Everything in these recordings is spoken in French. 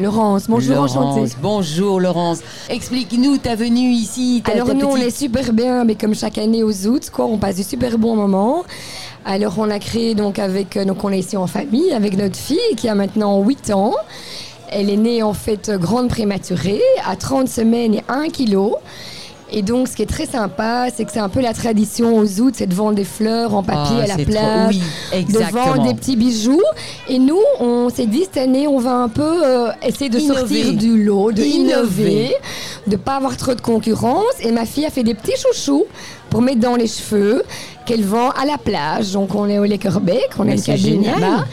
Laurence, bonjour, Laurence, enchantée. Bonjour Laurence. Explique-nous ta venue ici. ta- Alors ta nous, on est super bien, mais comme chaque année aux août, quoi, on passe du super bon moment. Alors on a créé donc avec, euh, donc on est ici en famille avec notre fille qui a maintenant 8 ans. Elle est née en fait grande prématurée, à 30 semaines et 1 kg. Et donc, ce qui est très sympa, c'est que c'est un peu la tradition aux août, c'est de vendre des fleurs en papier Ah, à la trop- plage, oui, de vendre des petits bijoux. Et nous, on s'est dit cette année, on va un peu euh, essayer de Innover. sortir du lot, de Innover. innover, de pas avoir trop de concurrence. Et ma fille a fait des petits chouchous pour mettre dans les cheveux qu'elle vend à la plage. Donc on est au Lakerbeck, on a Mais une c'est cabine là-bas.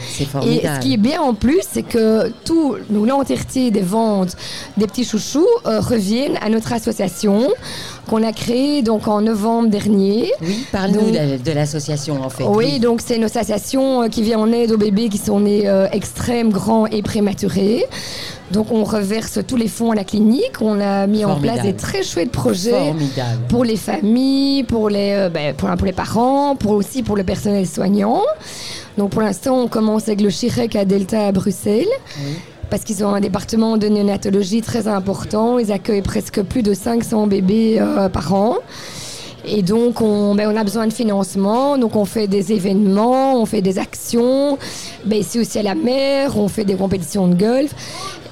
Et ce qui est bien en plus, c'est que tout, l'entièreté des ventes des petits chouchous euh, reviennent à notre association qu'on a créée donc en novembre dernier. Oui, parle-nous de, de l'association en fait. Oui, donc c'est une association euh, qui vient en aide aux bébés qui sont nés euh, extrêmes, grands et prématurés. Donc on reverse tous les fonds à la clinique. On a mis en place des très chouettes projets Formidable. pour les familles, pour les, euh, ben, pour, pour les parents, pour aussi pour le personnel soignant. Donc pour l'instant, on commence avec le Chirec à Delta à Bruxelles. Parce qu'ils ont un département de néonatologie très important. Ils accueillent presque plus de 500 bébés euh, par an. Et donc, on, ben, on a besoin de financement. Donc, on fait des événements, on fait des actions. Ben, ici aussi à la mer, on fait des compétitions de golf.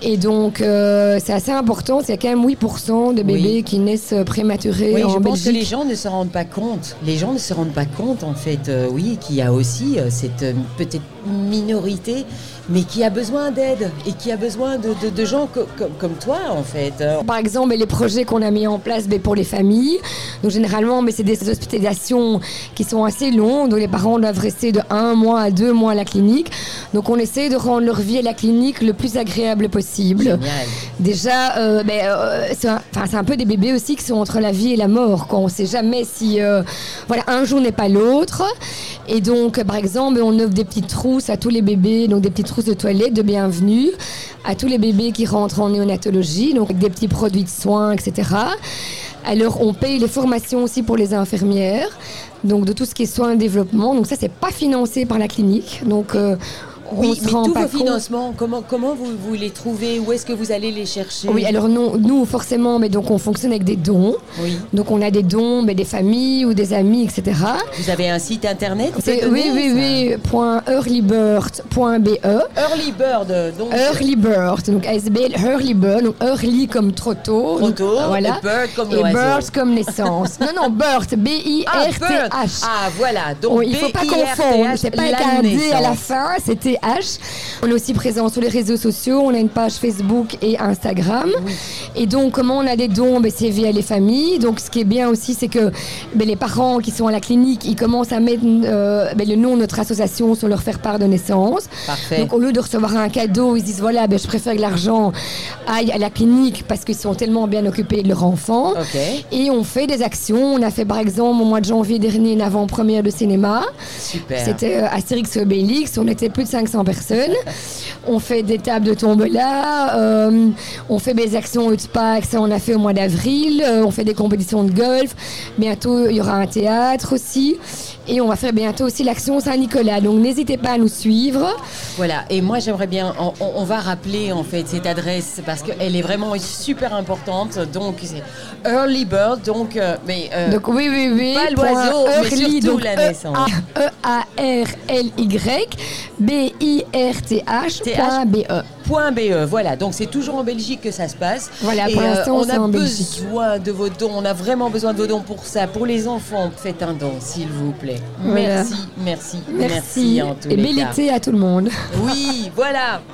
Et donc, euh, c'est assez important. C'est quand même 8% de bébés Oui. qui naissent prématurés Oui, en je pense que les gens ne se rendent pas compte. Les gens ne se rendent pas compte, en fait, euh, oui, qu'il y a aussi euh, cette euh, petite minorité, mais qui a besoin d'aide et qui a besoin de, de- de gens co- co- comme toi, en fait. Euh, Par exemple, les projets qu'on a mis en place ben, pour les familles. Donc généralement, mais c'est des hospitalisations qui sont assez longues, donc les parents doivent rester de un mois à deux mois à la clinique. Donc on essaie de rendre leur vie à la clinique le plus agréable possible. Génial. Déjà, euh, ben, euh, c'est un, enfin, c'est un peu des bébés aussi qui sont entre la vie et la mort. Quoi. On ne sait jamais si euh, voilà, un jour n'est pas l'autre. Et donc, par exemple, on offre des petites trousses à tous les bébés, donc des petites trousses de toilette de bienvenue à tous les bébés qui rentrent en néonatologie, donc avec des petits produits de soins, etc. Alors, on paye les formations aussi pour les infirmières, donc de tout ce qui est soins et développement. Donc ça, c'est pas financé par la clinique. Donc, euh, Oui, mais tous vos financements, comment, comment vous, vous les trouvez? Où est-ce que vous allez les chercher? Oui, alors non, nous forcément, mais donc on fonctionne avec des dons. Oui. Donc on a des dons, mais des familles ou des amis, etc. Vous avez un site internet C'est www.earlybird.be. Early Bird, donc. Early Bird, donc ASBL Early Bird, donc early comme trop tôt. Trop tôt, voilà. et bird comme Et bird comme naissance. non, non, bird, Ah, B-I-R-T-H. Ah, voilà. Donc, il faut pas confondre. C'est pas avec un D à la fin, c'était On est aussi présent sur les réseaux sociaux. On a une page Facebook et Instagram. Et donc, comment on a des dons? Ben, C'est via les familles. Donc, ce qui est bien aussi, c'est que ben, les parents qui sont à la clinique, ils commencent à mettre euh, ben, le nom de notre association sur leur faire part de naissance. Parfait. Donc, au lieu de recevoir un cadeau, ils se disent voilà, je préfère que l'argent aille à la clinique parce qu'ils sont tellement bien occupés de leur enfant. Et on fait des actions. On a fait par exemple au mois de janvier dernier une avant-première de cinéma. Super. C'était euh, Astérix Obélix. On était plus de 500 personnes. On fait des tables de tombola. euh, on fait des actions Utpack. Ça, on a fait au mois d'avril. euh, on fait des compétitions de golf. Bientôt, il y aura un théâtre aussi. Et on va faire bientôt aussi l'action Saint-Nicolas. Donc, n'hésitez pas à nous suivre. Voilà, et moi j'aimerais bien, on, va rappeler en fait cette adresse parce qu'elle est vraiment super importante. Donc c'est Early Bird, donc, euh, mais. euh, Donc, oui, oui, oui. Pas l'oiseau, mais Early, surtout donc la E- naissance. E-A-R-L-Y B-I-R-T-H point B-E. Point BE, voilà, donc c'est toujours en Belgique que ça se passe. Voilà, Et, pour euh, l'instant, on a en Belgique. besoin de vos dons, on a vraiment besoin de vos dons pour ça. Pour les enfants, faites un don, s'il vous plaît. Voilà. Merci, merci, Merci. en tous Et bel été à tout le monde. Oui, voilà.